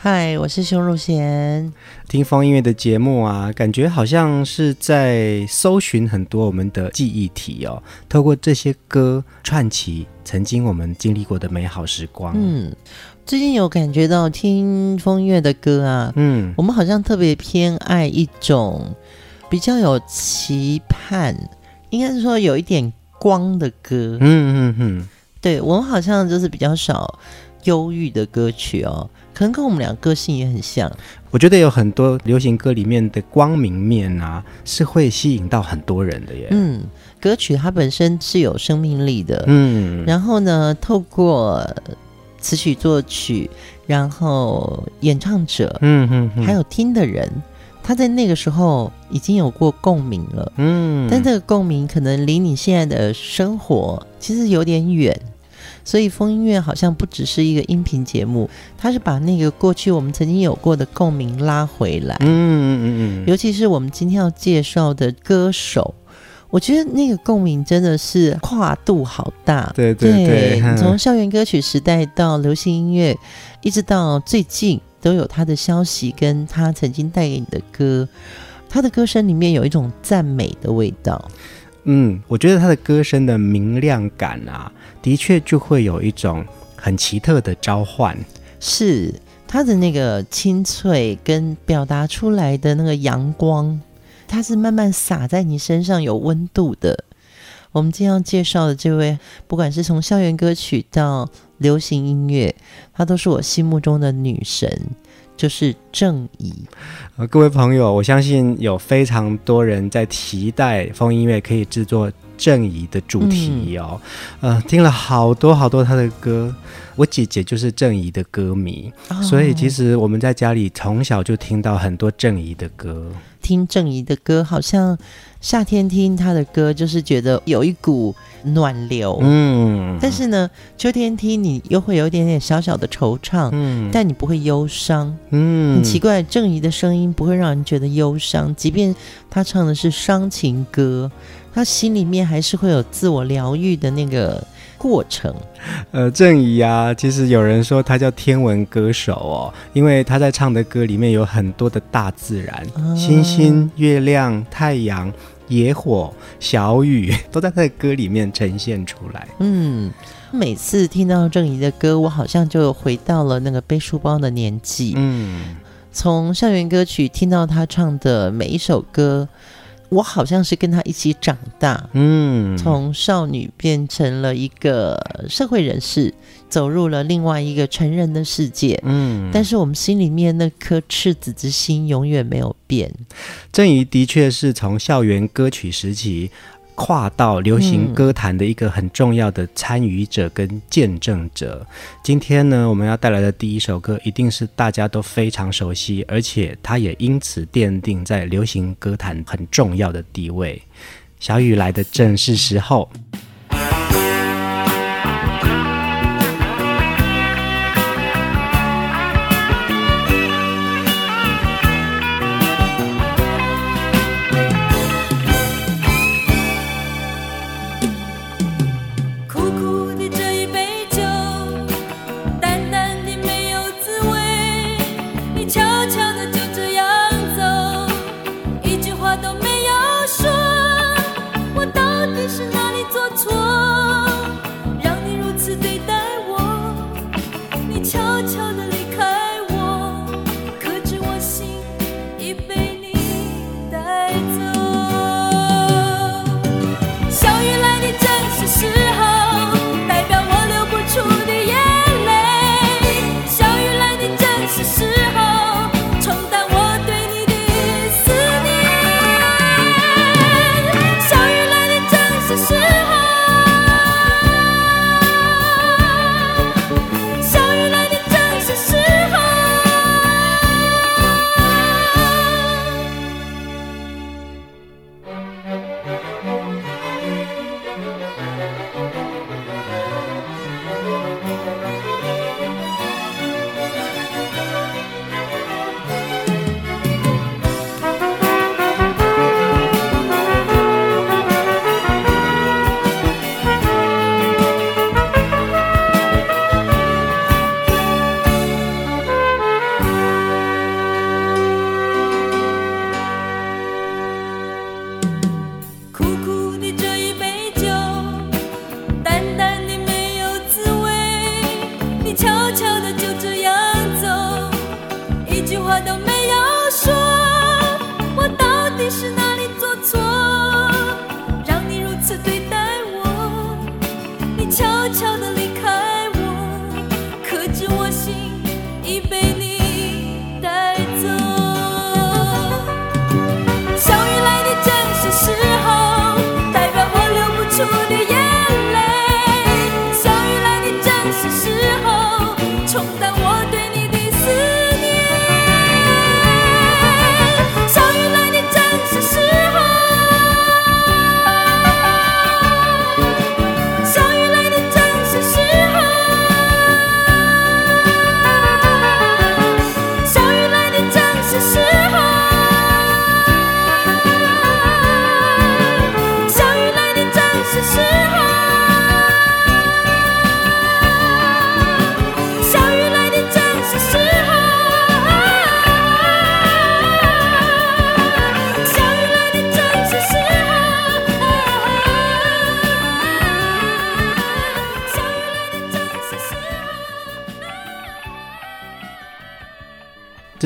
嗨，我是熊汝贤。听风音乐的节目啊，感觉好像是在搜寻很多我们的记忆体哦。透过这些歌串起曾经我们经历过的美好时光。嗯，最近有感觉到听风音乐的歌啊，嗯，我们好像特别偏爱一种比较有期盼，应该是说有一点光的歌。嗯嗯嗯。对，我们好像就是比较少忧郁的歌曲哦，可能跟我们俩个性也很像。我觉得有很多流行歌里面的光明面啊，是会吸引到很多人的耶。嗯，歌曲它本身是有生命力的。嗯，然后呢，透过词曲作曲，然后演唱者，嗯嗯，还有听的人。他在那个时候已经有过共鸣了，嗯，但这个共鸣可能离你现在的生活其实有点远，所以风音乐好像不只是一个音频节目，它是把那个过去我们曾经有过的共鸣拉回来，嗯嗯嗯，尤其是我们今天要介绍的歌手，我觉得那个共鸣真的是跨度好大，对对对，对，从校园歌曲时代到流行音乐，一直到最近。都有他的消息，跟他曾经带给你的歌，他的歌声里面有一种赞美的味道。嗯，我觉得他的歌声的明亮感啊，的确就会有一种很奇特的召唤。是他的那个清脆跟表达出来的那个阳光，它是慢慢洒在你身上，有温度的。我们今天要介绍的这位，不管是从校园歌曲到流行音乐，她都是我心目中的女神，就是正义。呃，各位朋友，我相信有非常多人在期待风音乐可以制作正义的主题哦。嗯、呃，听了好多好多他的歌，我姐姐就是正义的歌迷，哦，所以其实我们在家里从小就听到很多正义的歌。听郑怡的歌，好像夏天听他的歌，就是觉得有一股暖流。嗯，但是呢，秋天听你又会有一点点小小的惆怅。嗯，但你不会忧伤。嗯，很奇怪，郑怡的声音不会让人觉得忧伤，即便他唱的是伤情歌，他心里面还是会有自我疗愈的那个。过程，呃，郑怡啊，其实有人说他叫天文歌手哦，因为他在唱的歌里面有很多的大自然，嗯、星星、月亮、太阳、野火、小雨，都在他的歌里面呈现出来。嗯，每次听到郑怡的歌，我好像就回到了那个背书包的年纪。嗯，从校园歌曲听到他唱的每一首歌。我好像是跟他一起长大，嗯，从少女变成了一个社会人士，走入了另外一个成人的世界，嗯，但是我们心里面那颗赤子之心永远没有变。郑怡的确是从校园歌曲时期。跨到流行歌坛的一个很重要的参与者跟见证者。嗯。今天呢，我们要带来的第一首歌，一定是大家都非常熟悉，而且它也因此奠定在流行歌坛很重要的地位。小雨来的正是时候。都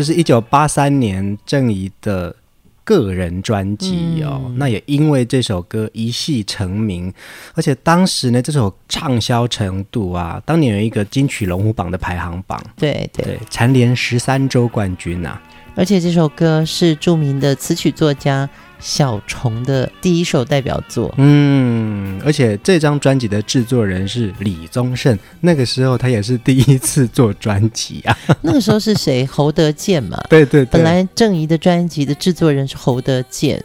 这是一九八三年郑怡的个人专辑哦，嗯、那也因为这首歌一系成名，而且当时呢，这首畅销程度啊，当年有一个金曲龙虎榜的排行榜，对对，对，蝉联十三周冠军啊，而且这首歌是著名的词曲作家。小虫的第一首代表作，嗯，而且这张专辑的制作人是李宗盛，那个时候他也是第一次做专辑啊。那个时候是谁？侯德健嘛。对对对。本来郑怡的专辑的制作人是侯德健，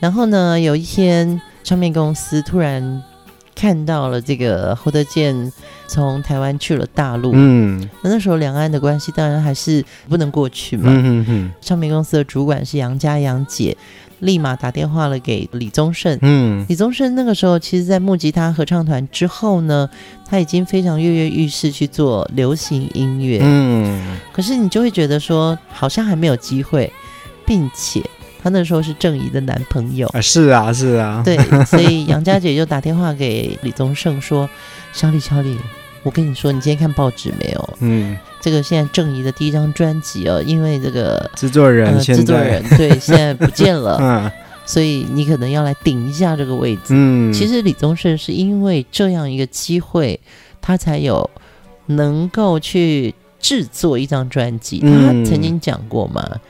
然后呢，有一天唱片公司突然看到了这个侯德健从台湾去了大陆，嗯，那那时候两岸的关系当然还是不能过去嘛。唱片公司的主管是杨家杨姐。立马打电话了给李宗盛。嗯，李宗盛那个时候，其实，在木吉他合唱团之后呢，他已经非常跃跃欲试去做流行音乐。嗯，可是你就会觉得说，好像还没有机会，并且他那时候是郑怡的男朋友啊，是啊，是啊，对，所以杨家姐就打电话给李宗盛说：“小李，小李。”我跟你说，你今天看报纸没有？嗯，这个现在郑怡的第一张专辑哦，因为这个制作人，制作人对 现在不见了，嗯，所以你可能要来顶一下这个位置。嗯，其实李宗盛是因为这样一个机会，他才有能够去制作一张专辑。他曾经讲过嘛。嗯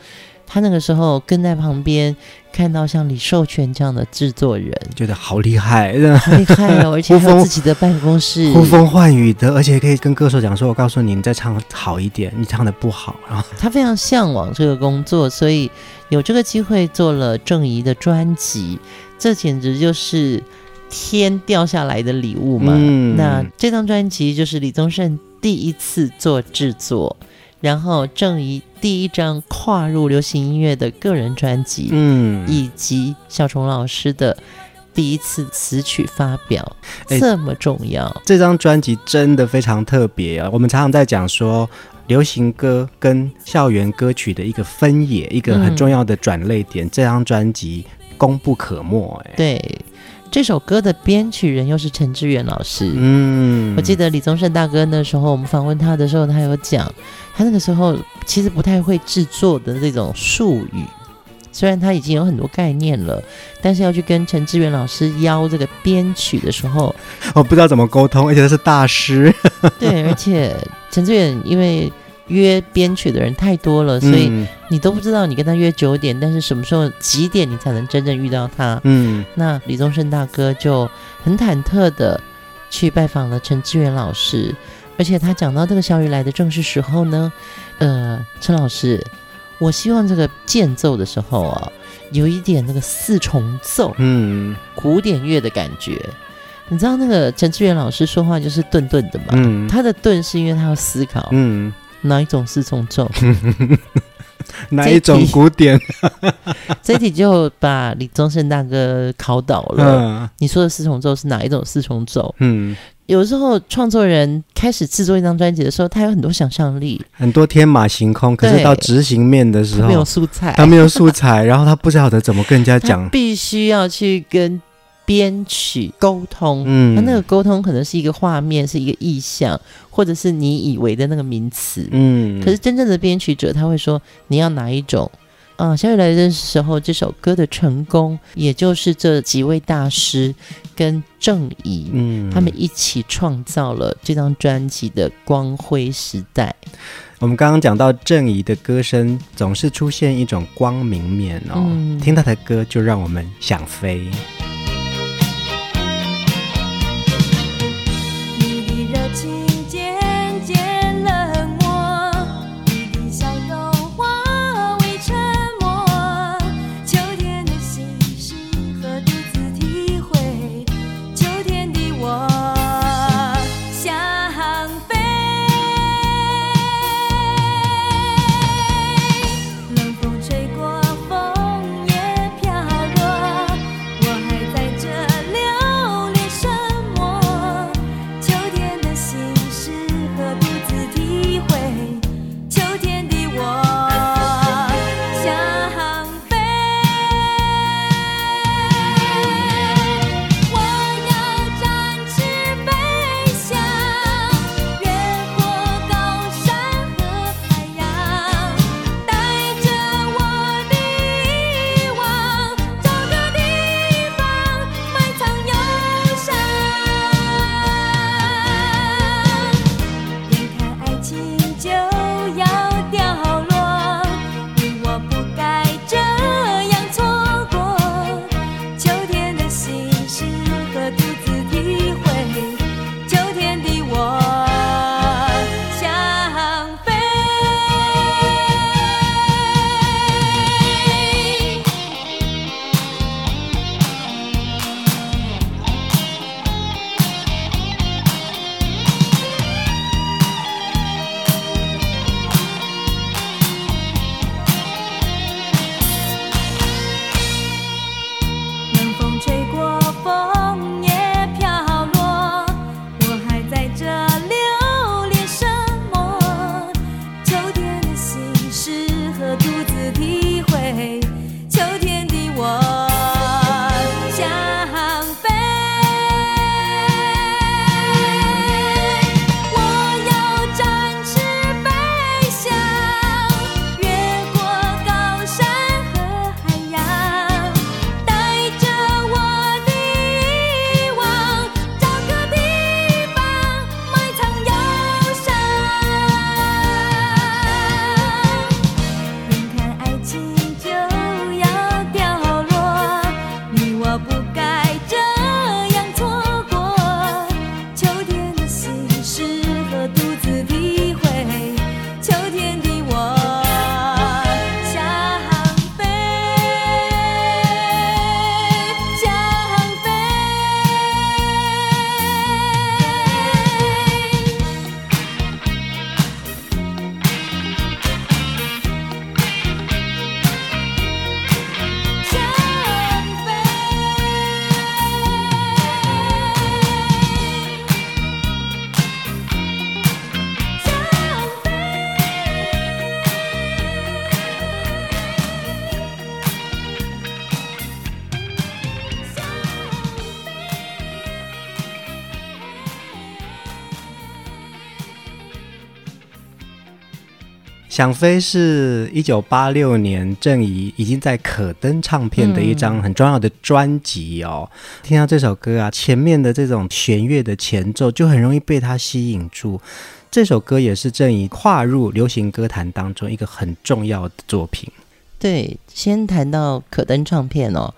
他那个时候跟在旁边，看到像李寿全这样的制作人，觉得好厉害，好厉害哦！而且有自己的办公室呼风唤雨的，而且可以跟歌手讲说：“我告诉你，你再唱好一点，你唱的不好。”然后他非常向往这个工作，所以有这个机会做了郑怡的专辑，这简直就是天掉下来的礼物嘛！嗯、那这张专辑就是李宗盛第一次做制作。然后郑怡第一张跨入流行音乐的个人专辑，嗯，以及小虫老师的第一次词曲发表，欸、这么重要。这张专辑真的非常特别啊！我们常常在讲说，流行歌跟校园歌曲的一个分野，一个很重要的转类点。嗯、这张专辑功不可没，哎，对。这首歌的编曲人又是陈志远老师。嗯，我记得李宗盛大哥那时候我们访问他的时候，他有讲，他那个时候其实不太会制作的这种术语，虽然他已经有很多概念了，但是要去跟陈志远老师邀这个编曲的时候，我不知道怎么沟通，而且他是大师。对，而且陈志远因为。约编曲的人太多了，所以你都不知道你跟他约九点，嗯、但是什么时候几点你才能真正遇到他？嗯，那李宗盛大哥就很忐忑的去拜访了陈志远老师，而且他讲到这个小雨来的正是时候呢。呃，陈老师，我希望这个间奏的时候啊，有一点那个四重奏，嗯，古典乐的感觉。你知道那个陈志远老师说话就是顿顿的嘛？嗯，他的顿是因为他要思考，嗯。哪一种四重奏？哪一种古典？这一题就把李宗盛大哥考倒了。嗯、你说的四重奏是哪一种四重奏？嗯，有时候创作人开始制作一张专辑的时候，他有很多想象力，很多天马行空。可是到执行面的时候，没有素材，他没有素材，然后他不晓得怎么跟人家讲，必须要去跟。编曲沟通，嗯，他那个沟通可能是一个画面，是一个意象，或者是你以为的那个名词，嗯。可是真正的编曲者他会说，你要哪一种啊，小雨来的时候，这首歌的成功，也就是这几位大师跟郑怡，嗯，他们一起创造了这张专辑的光辉时代。我们刚刚讲到郑怡的歌声总是出现一种光明面哦，嗯，听他的歌就让我们想飞。想飞是一九八六年郑怡已经在可登唱片的一张很重要的专辑哦。嗯、听到这首歌啊，前面的这种弦乐的前奏就很容易被它吸引住。这首歌也是郑怡跨入流行歌坛当中一个很重要的作品。对，先谈到可登唱片哦，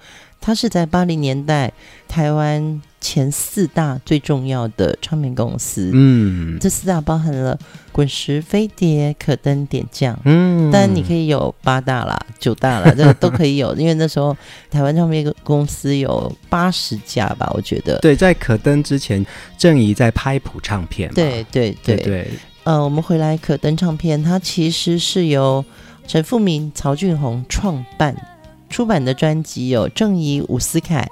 它是在八零年代台湾前四大最重要的唱片公司，嗯，这四大包含了滚石、飞碟、可登、点将，嗯，但你可以有八大啦、九大啦，这个都可以有，因为那时候台湾唱片公司有八十家吧，我觉得。对，在可登之前，郑怡在拍谱唱片嘛，对对对。对，呃，我们回来可登唱片，它其实是由陈富明、曹俊宏创办，出版的专辑有郑怡、伍思凯。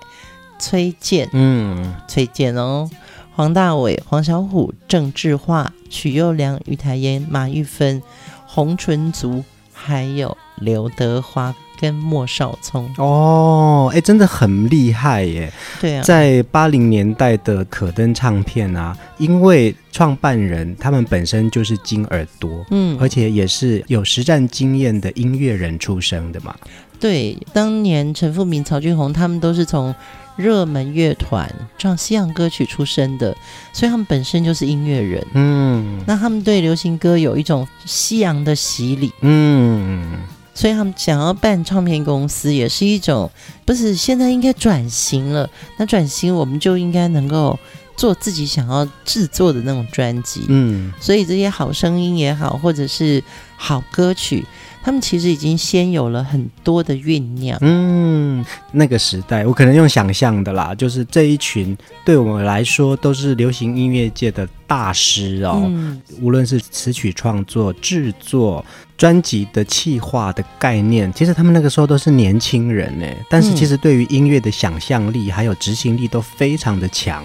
崔健，嗯，崔健哦，黄大炜、黄小琥、郑智化、许佑良、于台烟、马玉芬、洪淳族，还有刘德华跟莫少聪。哦，哎，真的很厉害耶！对啊，在八零年代的可登唱片啊，因为创办人他们本身就是金耳朵，嗯，而且也是有实战经验的音乐人出身的嘛。对，当年陈富明、曹俊宏他们都是从热门乐团唱西洋歌曲出身的，所以他们本身就是音乐人。嗯，那他们对流行歌有一种西洋的洗礼。嗯，所以他们想要办唱片公司，也是一种不是现在应该转型了。那转型，我们就应该能够做自己想要制作的那种专辑。嗯，所以这些好声音也好，或者是好歌曲。他们其实已经先有了很多的酝酿。嗯，那个时代，我可能用想象的啦，就是这一群对我们来说都是流行音乐界的大师哦。嗯，无论是词曲创作、制作、专辑的企划的概念，其实他们那个时候都是年轻人呢。但是其实对于音乐的想象力还有执行力都非常的强。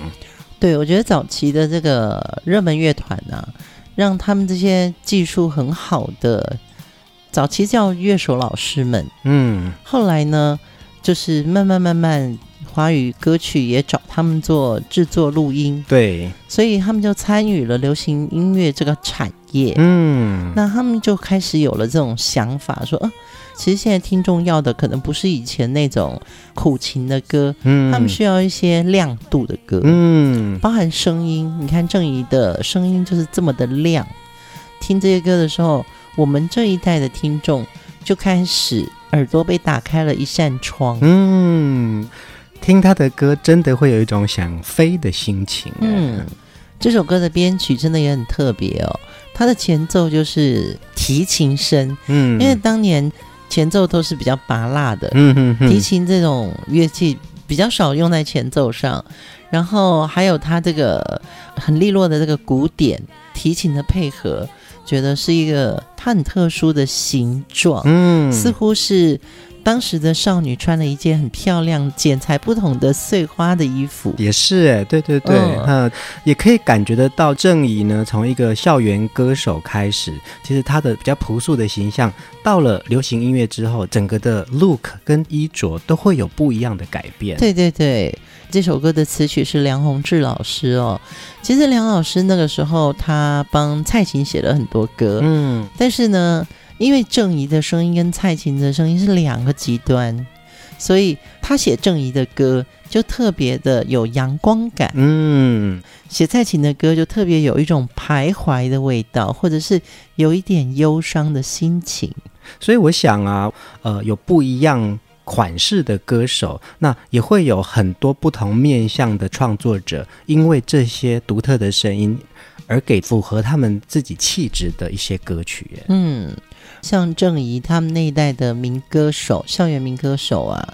对，我觉得早期的这个热门乐团啊，让他们这些技术很好的。早期叫乐手老师们，嗯，后来呢，就是慢慢慢慢，华语歌曲也找他们做制作录音，对，所以他们就参与了流行音乐这个产业，嗯，那他们就开始有了这种想法，说，呃，其实现在听众要的可能不是以前那种苦情的歌，嗯，他们需要一些亮度的歌，嗯，包含声音，你看郑怡的声音就是这么的亮，听这些歌的时候。我们这一代的听众就开始耳朵被打开了一扇窗，嗯，听他的歌真的会有一种想飞的心情。嗯，这首歌的编曲真的也很特别哦，它的前奏就是提琴声，嗯，因为当年前奏都是比较拔辣的，嗯哼哼，提琴这种乐器比较少用在前奏上，然后还有它这个很利落的这个鼓点，提琴的配合。觉得是一个它很特殊的形状，嗯，似乎是当时的少女穿了一件很漂亮、剪裁不同的碎花的衣服，也是哎，对对对，嗯，也可以感觉得到郑怡呢，从一个校园歌手开始，其实她的比较朴素的形象，到了流行音乐之后，整个的 look 跟衣着都会有不一样的改变，对对对。这首歌的词曲是梁鸿志老师哦。其实梁老师那个时候他帮蔡琴写了很多歌，嗯，但是呢，因为郑怡的声音跟蔡琴的声音是两个极端，所以他写郑怡的歌就特别的有阳光感，嗯，写蔡琴的歌就特别有一种徘徊的味道，或者是有一点忧伤的心情。所以我想啊，呃，有不一样。款式的歌手，那也会有很多不同面向的创作者，因为这些独特的声音而给符合他们自己气质的一些歌曲。嗯，像郑怡他们那一代的民歌手，校园民歌手啊，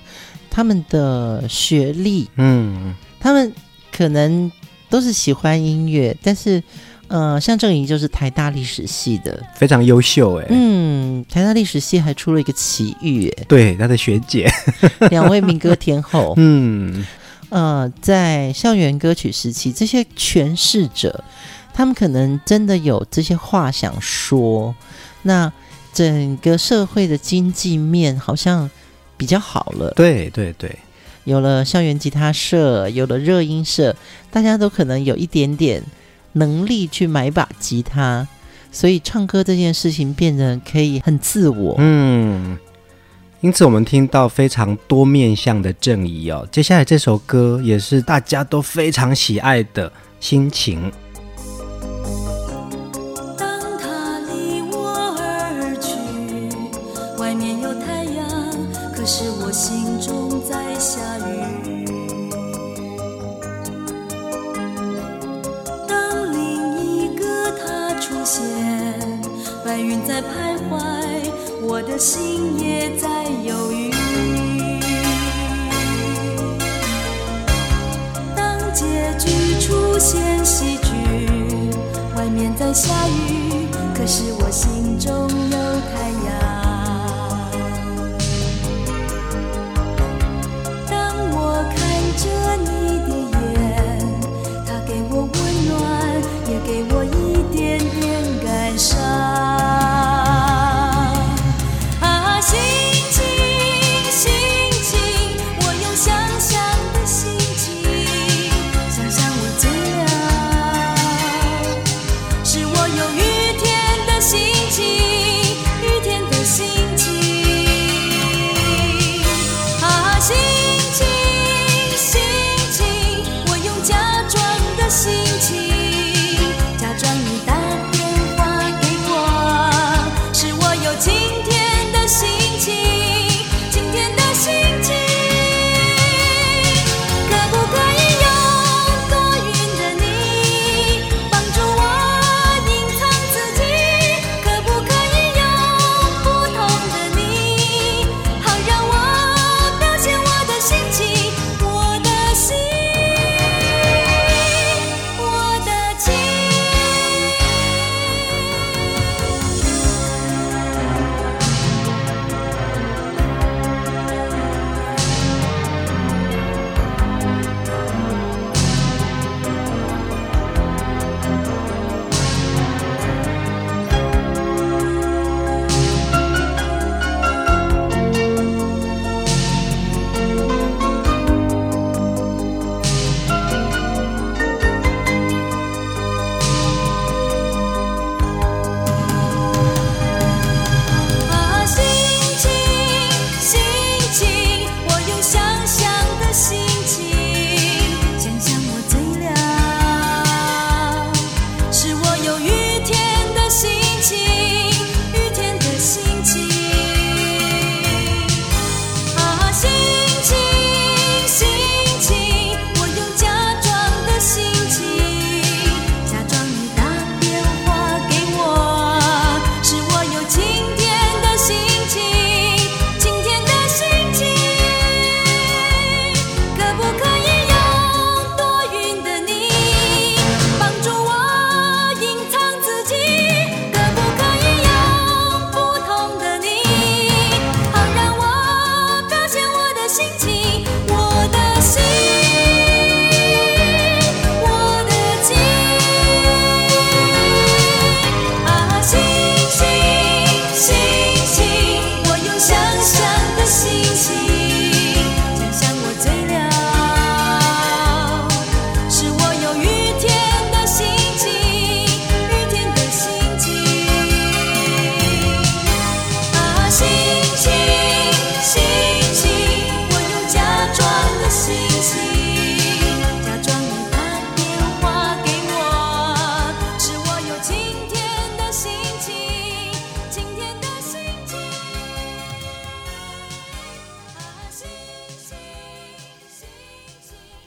他们的学历，嗯，他们可能都是喜欢音乐，但是。呃，像郑怡就是台大历史系的，非常优秀哎。嗯，台大历史系还出了一个奇遇哎，对，他的学姐，两位民歌天后。嗯，呃，在校园歌曲时期，这些诠释者，他们可能真的有这些话想说。那整个社会的经济面好像比较好了。对对对，有了校园吉他社，有了热音社，大家都可能有一点点。能力去买把吉他，所以唱歌这件事情变得可以很自我。嗯，因此我们听到非常多面向的正义哦。接下来这首歌也是大家都非常喜爱的心情。在徘徊，我的心也在犹豫。当结局出现喜剧，外面在下雨，可是我心中有太阳。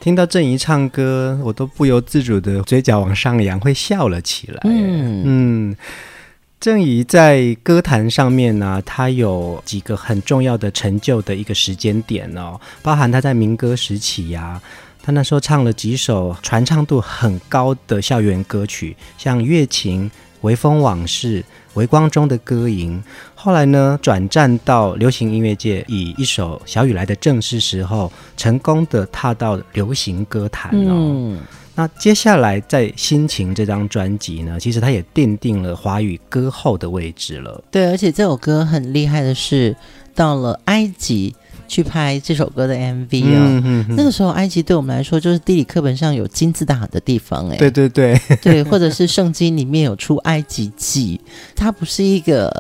听到郑怡唱歌，我都不由自主的嘴角往上扬，会笑了起来。嗯嗯，郑怡在歌坛上面呢、啊，她有几个很重要的成就的一个时间点哦，包含她在民歌时期呀、啊，她那时候唱了几首传唱度很高的校园歌曲，像《月琴》《微风往事》。微光中的歌吟，后来呢，转战到流行音乐界，以一首《小雨来的正是时候》成功的踏到流行歌坛哦。嗯、那接下来在《心情》这张专辑呢，其实它也奠定了华语歌后的位置了。对，而且这首歌很厉害的是，到了埃及。去拍这首歌的 MV 哦，那个时候埃及对我们来说就是地理课本上有金字塔的地方哎，对对对。对，或者是圣经里面有出埃及记，它不是一个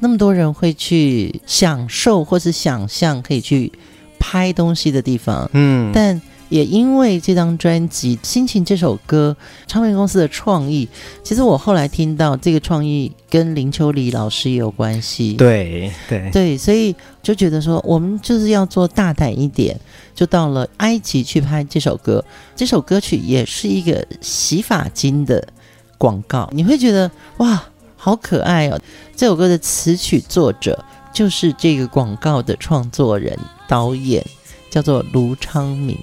那么多人会去享受或是想象可以去拍东西的地方，嗯，但。也因为这张专辑《心情》这首歌，唱片公司的创意，其实我后来听到这个创意跟林秋离老师也有关系。对对对，所以就觉得说，我们就是要做大胆一点，就到了埃及去拍这首歌。这首歌曲也是一个洗发精的广告，你会觉得哇，好可爱哦！这首歌的词曲作者就是这个广告的创作人、导演。叫做卢昌明。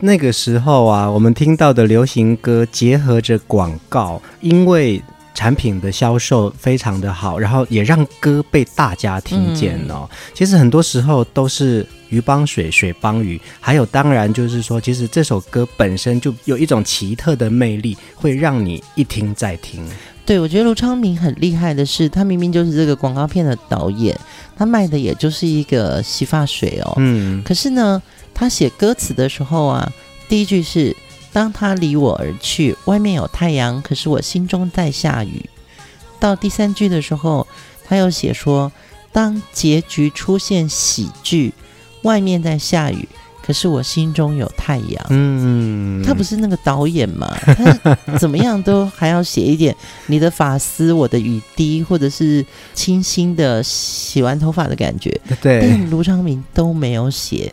那个时候啊，我们听到的流行歌结合着广告，因为产品的销售非常的好，然后也让歌被大家听见哦。嗯、其实很多时候都是鱼帮水，水帮鱼。还有，当然就是说，其实这首歌本身就有一种奇特的魅力，会让你一听再听。对，我觉得卢昌明很厉害的是，他明明就是这个广告片的导演。他卖的也就是一个洗发水哦，嗯，可是呢，他写歌词的时候啊，第一句是“当他离我而去，外面有太阳，可是我心中在下雨”。到第三句的时候，他又写说“当结局出现喜剧，外面在下雨，可是我心中有太阳。嗯，他不是那个导演嘛？他怎么样都还要写一点你的发丝，我的雨滴，或者是清新的洗完头发的感觉。对，但卢昌明都没有写，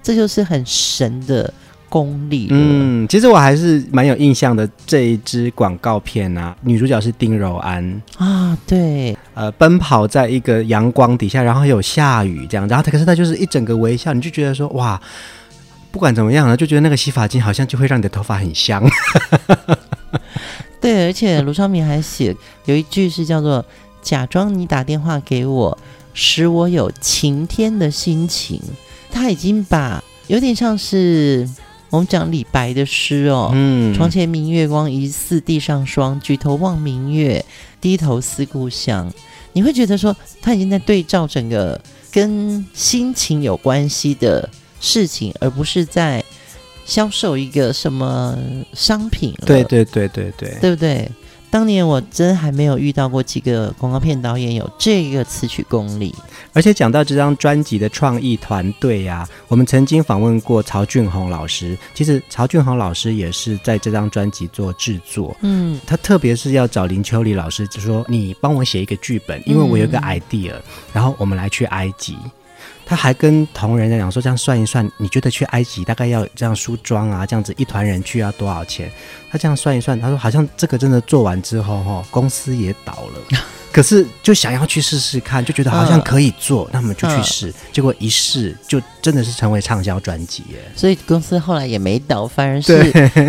这就是很神的。功力，嗯，其实我还是蛮有印象的。这一支广告片啊，女主角是丁柔安啊，对，呃，奔跑在一个阳光底下，然后有下雨这样，然后可是她就是一整个微笑，你就觉得说哇，不管怎么样呢，就觉得那个洗发精好像就会让你的头发很香。对，而且卢昌明还写有一句是叫做“假装你打电话给我，使我有晴天的心情”，他已经把有点像是。我们讲李白的诗哦，嗯，床前明月光，疑似地上霜。举头望明月，低头思故乡。你会觉得说，他已经在对照整个跟心情有关系的事情，而不是在销售一个什么商品了。对对对对对，对不对？当年我真还没有遇到过几个广告片导演有这个词曲功力，而且讲到这张专辑的创意团队呀，我们曾经访问过曹俊宏老师。其实曹俊宏老师也是在这张专辑做制作，嗯，他特别是要找林秋离老师，就说你帮我写一个剧本，因为我有一个 idea，嗯，然后我们来去埃及。他还跟同仁在讲说，这样算一算，你觉得去埃及大概要这样梳妆啊，这样子一团人去要多少钱？他这样算一算，他说好像这个真的做完之后，哈，公司也倒了。可是就想要去试试看，就觉得好像可以做，呃、那么就去试。呃、结果一试，就真的是成为畅销专辑耶。所以公司后来也没倒，反而是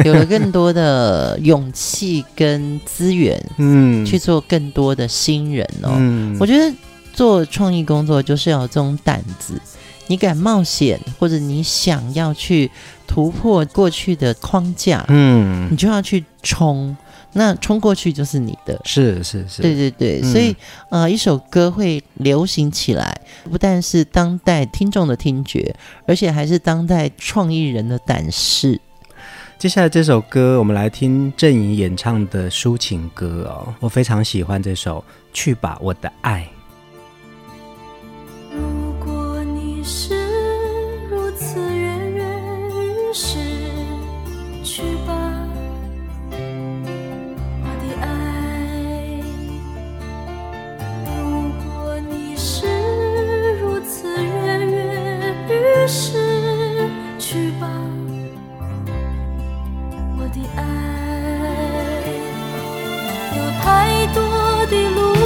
有了更多的勇气跟资源，嗯，去做更多的新人哦。嗯，我觉得。做创意工作就是要有这种胆子，你敢冒险，或者你想要去突破过去的框架，嗯，你就要去冲，那冲过去就是你的，是是是，对对对，嗯、所以呃，一首歌会流行起来，不但是当代听众的听觉，而且还是当代创意人的胆识。接下来这首歌，我们来听郑怡演唱的抒情歌哦，我非常喜欢这首《去吧，我的爱》。是如此跃跃欲试，去吧，我的爱。如果你是如此跃跃欲试，去吧，我的爱。有太多的路。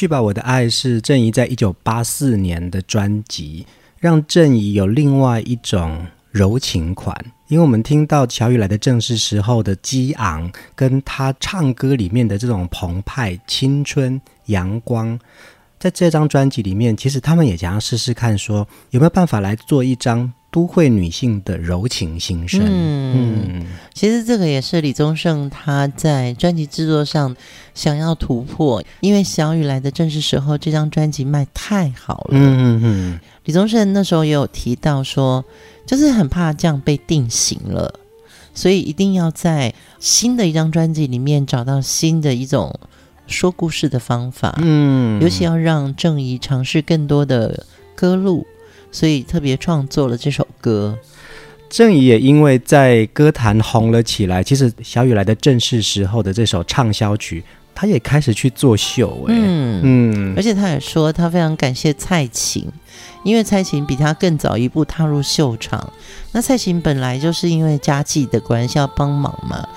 去吧，我的爱是郑怡在一九八四年的专辑，让郑怡有另外一种柔情款。因为我们听到乔雨来的正是时候的激昂，跟他唱歌里面的这种澎湃、青春、阳光，在这张专辑里面，其实他们也想要试试看，说有没有办法来做一张。都会女性的柔情心声，嗯，嗯，其实这个也是李宗盛他在专辑制作上想要突破，因为小雨来的正是时候，这张专辑卖太好了，嗯嗯嗯。李宗盛那时候也有提到说，就是很怕这样被定型了，所以一定要在新的一张专辑里面找到新的一种说故事的方法，嗯，尤其要让郑怡尝试更多的歌路。所以特别创作了这首歌，郑怡也因为在歌坛红了起来。其实小雨来的正是时候的这首畅销曲，他也开始去做秀，欸，嗯嗯，而且他也说他非常感谢蔡琴，因为蔡琴比他更早一步踏入秀场。那蔡琴本来就是因为家计的关系要帮忙嘛，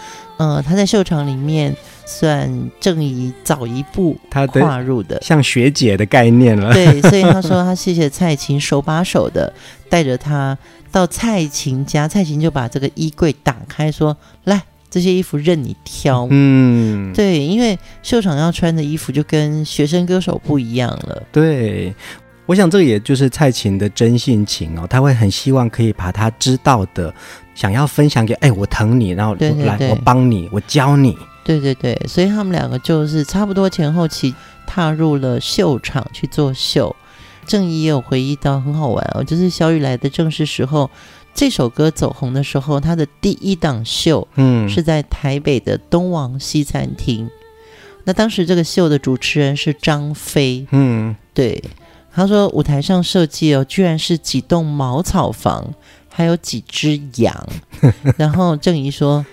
呃，他在秀场里面。算正怡早一步跨入的，像学姐的概念了。对，所以他说他谢谢蔡琴手把手的带着他到蔡琴家，蔡琴就把这个衣柜打开，说：“来，这些衣服任你挑。”嗯，对，因为秀场要穿的衣服就跟学生歌手不一样了。对，我想这个也就是蔡琴的真性情哦，他会很希望可以把他知道的想要分享给，哎，我疼你，然后来，我帮你，我教你。对对对，所以他们两个就是差不多前后期踏入了秀场去做秀。郑怡也有回忆到很好玩哦，就是小雨来的正是时候，这首歌走红的时候，他的第一档秀，嗯，是在台北的东王西餐厅。那当时这个秀的主持人是张飞，嗯，对，他说舞台上设计哦，居然是几栋茅草房，还有几只羊。然后郑怡说。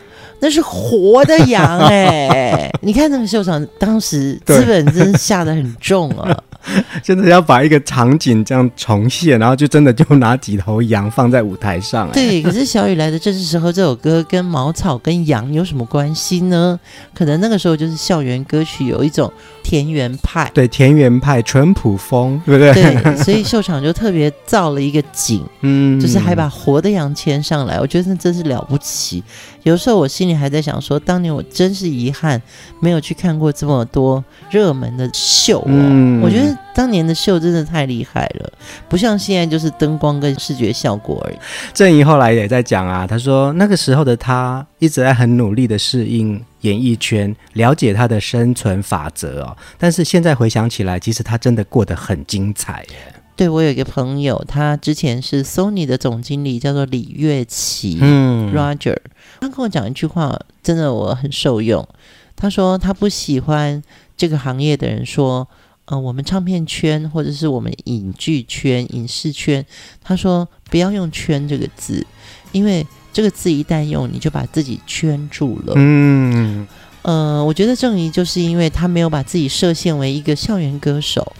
那是活的羊哎、欸！你看那个秀场，当时资本真是下得很重啊。真的要把一个场景这样重现，然后就真的就拿几头羊放在舞台上、欸。对，可是小雨来的正是时候，这首歌跟茅草跟羊有什么关系呢？可能那个时候就是校园歌曲有一种田园派，对，田园派淳朴风，对不对？对，所以秀场就特别造了一个景，嗯，就是还把活的羊牵上来，我觉得那真是了不起。有时候我心里还在想说，当年我真是遗憾没有去看过这么多热门的秀哦。嗯，我觉得当年的秀真的太厉害了，不像现在就是灯光跟视觉效果而已。郑怡后来也在讲啊，他说那个时候的他一直在很努力的适应演艺圈，了解他的生存法则哦。但是现在回想起来，其实他真的过得很精彩耶。对，我有一个朋友，他之前是 Sony 的总经理，叫做李月琪，嗯，Roger。他跟我讲一句话，真的我很受用。他说他不喜欢这个行业的人说，呃，我们唱片圈或者是我们影剧圈、影视圈，他说不要用“圈”这个字，因为这个字一旦用，你就把自己圈住了。嗯，呃，我觉得郑怡就是因为他没有把自己设限为一个校园歌手。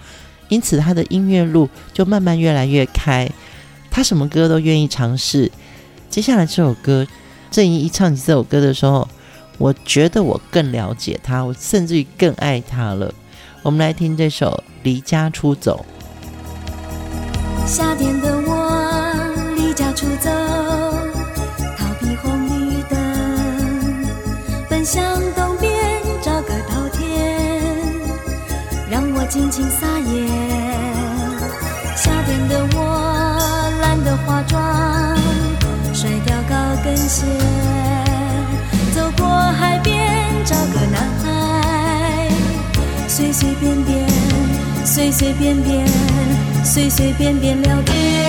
因此，他的音乐路就慢慢越来越开，他什么歌都愿意尝试。接下来这首歌，郑怡一唱起这首歌的时候，我觉得我更了解他，我甚至于更爱他了。我们来听这首《离家出走》。夏天的我离家出走，尽情撒野。夏天的我懒得化妆，甩掉高跟鞋，走过海边找个男孩，随随便便，随随便便，随随便便聊天。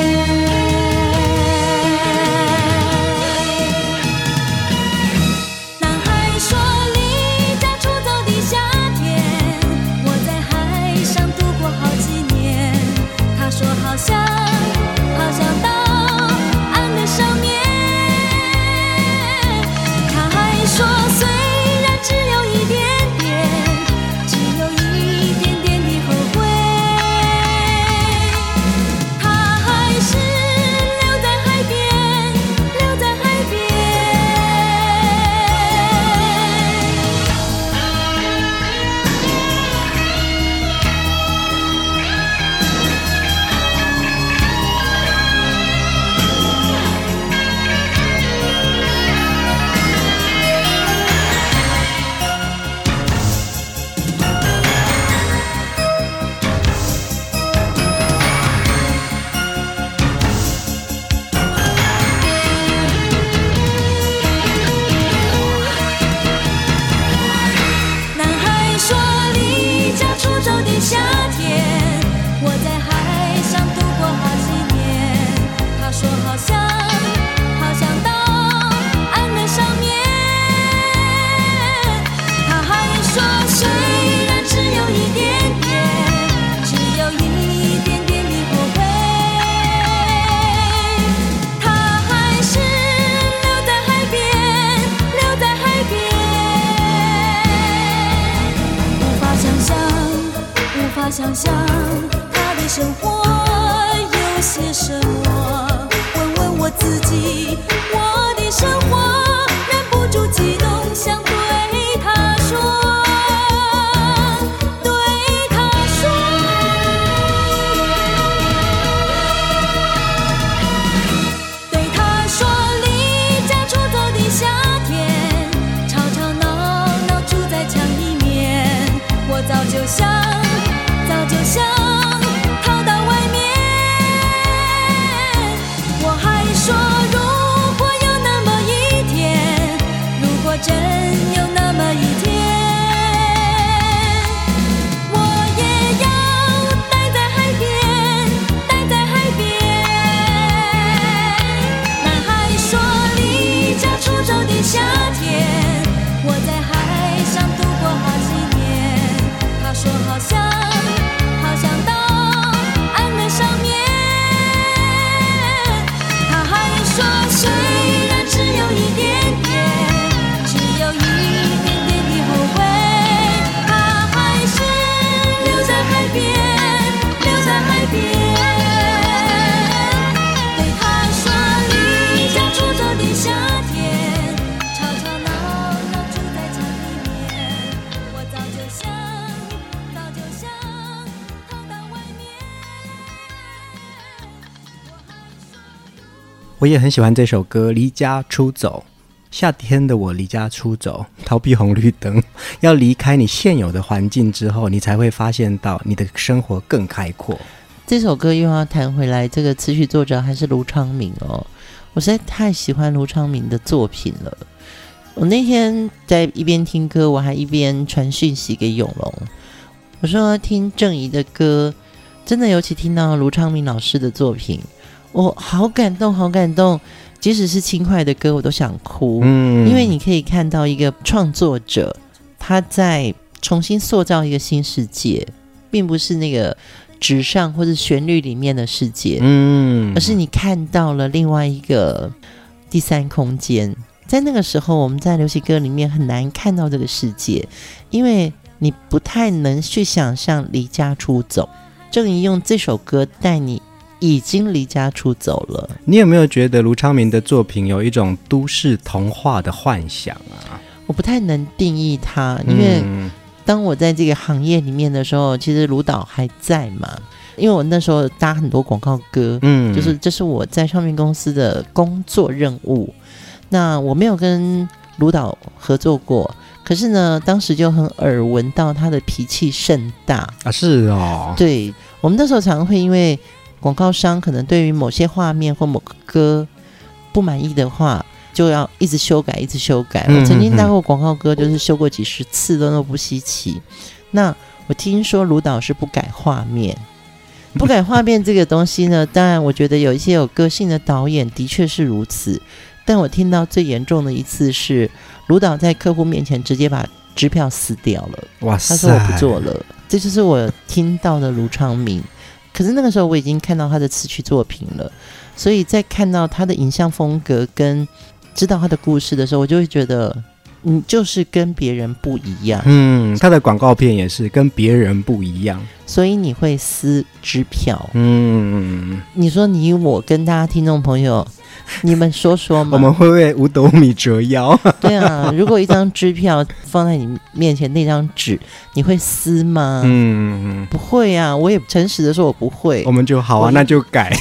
我也很喜欢这首歌《离家出走》。夏天的我离家出走，逃避红绿灯，要离开你现有的环境之后，你才会发现到你的生活更开阔。这首歌又要弹回来，这个词曲作者还是卢昌明哦。我实在太喜欢卢昌明的作品了。我那天在一边听歌，我还一边传讯息给永龙，我说听郑怡的歌，真的尤其听到卢昌明老师的作品，我好感动，好感动。即使是轻快的歌，我都想哭。嗯，因为你可以看到一个创作者他在重新塑造一个新世界，并不是那个纸上或者旋律里面的世界，嗯，而是你看到了另外一个第三空间。在那个时候，我们在流行歌里面很难看到这个世界，因为你不太能去想象离家出走。郑怡用这首歌带你。已经离家出走了。你有没有觉得卢昌明的作品有一种都市童话的幻想啊？我不太能定义它，因为当我在这个行业里面的时候，其实卢导还在嘛。因为我那时候搭很多广告歌，嗯，就是这是我在唱片公司的工作任务。那我没有跟卢导合作过，可是呢，当时就很耳闻到他的脾气甚大啊。是哦，对，我们那时候常常会因为。广告商可能对于某些画面或某个歌不满意的话，就要一直修改，一直修改。我曾经搭过广告歌，就是修过几十次都都不稀奇。那我听说卢导是不改画面，不改画面这个东西呢，当然我觉得有一些有个性的导演的确是如此。但我听到最严重的一次是卢导在客户面前直接把支票撕掉了。哇塞！他说我不做了，这就是我听到的卢昌明。可是那个时候我已经看到他的词曲作品了，所以在看到他的影像风格跟知道他的故事的时候，我就会觉得，你就是跟别人不一样。嗯，他的广告片也是跟别人不一样，所以你会撕支票。嗯，你说你我跟大家听众朋友。你们说说嘛？我们会为五斗米折腰。对啊，如果一张支票放在你面前，那张纸你会撕吗？嗯，不会啊。我也诚实的说，我不会。我们就好啊，那就改。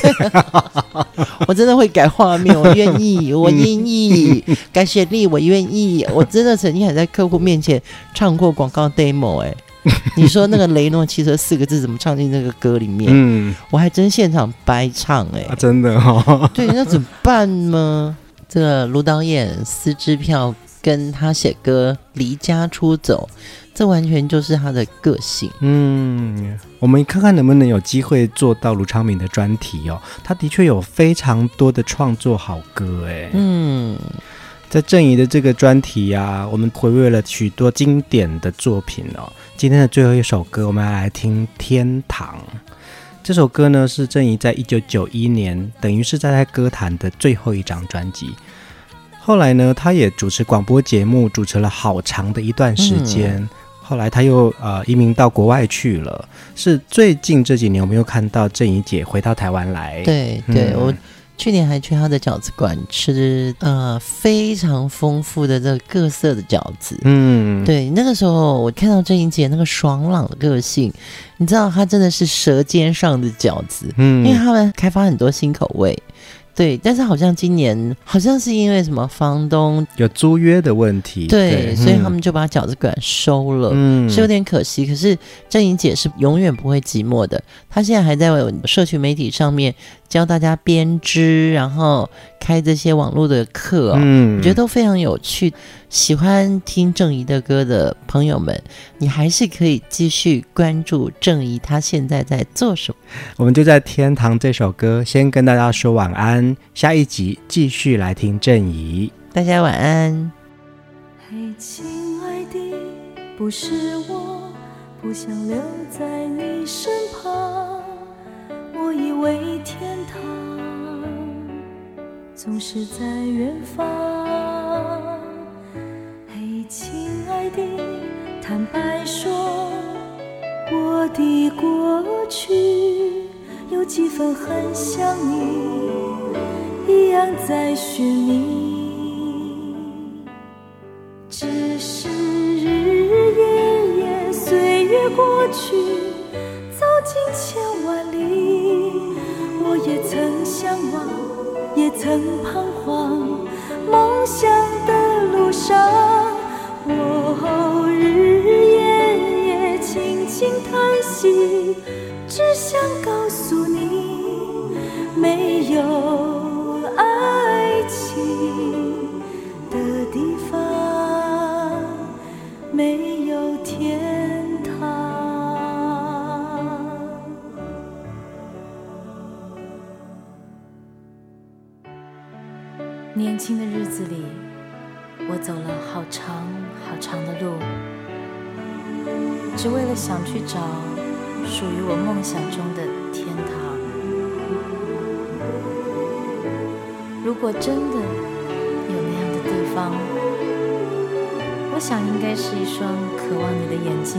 我真的会改画面，我愿意，我愿意改旋律，我愿意。我真的曾经还在客户面前唱过广告 demo，哎。你说那个雷诺汽车四个字怎么唱进这个歌里面？嗯，我还真现场掰唱哎、欸啊，真的哦。对，那怎么办呢？这个卢导演撕支票跟他写歌离家出走，这完全就是他的个性。嗯，我们看看能不能有机会做到卢昌明的专题哦。他的确有非常多的创作好歌哎、欸。嗯。在郑怡的这个专题呀、啊，我们回味了许多经典的作品哦。今天的最后一首歌，我们要来听《天堂》。这首歌呢，是郑怡在一九九一年，等于是在他歌坛的最后一张专辑。后来呢，他也主持广播节目，主持了好长的一段时间。嗯、后来他又呃移民到国外去了。是最近这几年，我们又看到郑怡姐回到台湾来。对对，嗯、我。去年还去他的饺子馆吃，呃，非常丰富的这个各色的饺子。嗯，对，那个时候我看到郑怡姐那个爽朗的个性，你知道她真的是舌尖上的饺子。嗯，因为他们开发很多新口味。对，但是好像今年好像是因为什么房东有租约的问题，对，对所以他们就把饺子馆收了，嗯，是有点可惜。可是郑颖姐是永远不会寂寞的，她现在还在社群媒体上面教大家编织，然后开这些网络的课哦，嗯，我觉得都非常有趣。喜欢听郑怡的歌的朋友们，你还是可以继续关注郑怡，他现在在做什么？我们就在《天堂》这首歌先跟大家说晚安，下一集继续来听郑怡，大家晚安。嘿，亲爱的，不是我不想留在你身旁，我以为天堂总是在远方。嘿亲爱的，坦白说，我的过去有几分很像你，一样在寻觅。只是日日夜夜，岁月过去，走进千万里，我也曾向往。也曾彷徨。梦想的路上，我日日夜夜轻轻叹息，只想告诉你，没有爱情的地方，没有天年轻的日子里，我走了好长好长的路，只为了想去找属于我梦想中的天堂。如果真的有那样的地方，我想应该是一双渴望你的眼睛，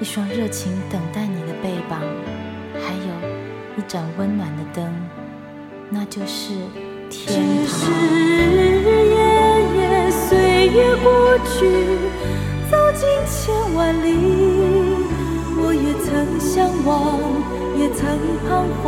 一双热情等待你的背膀，还有一盏温暖的灯，那就是只是。日日夜夜，岁月过去，走进千万里，我也曾向往，也曾彷徨，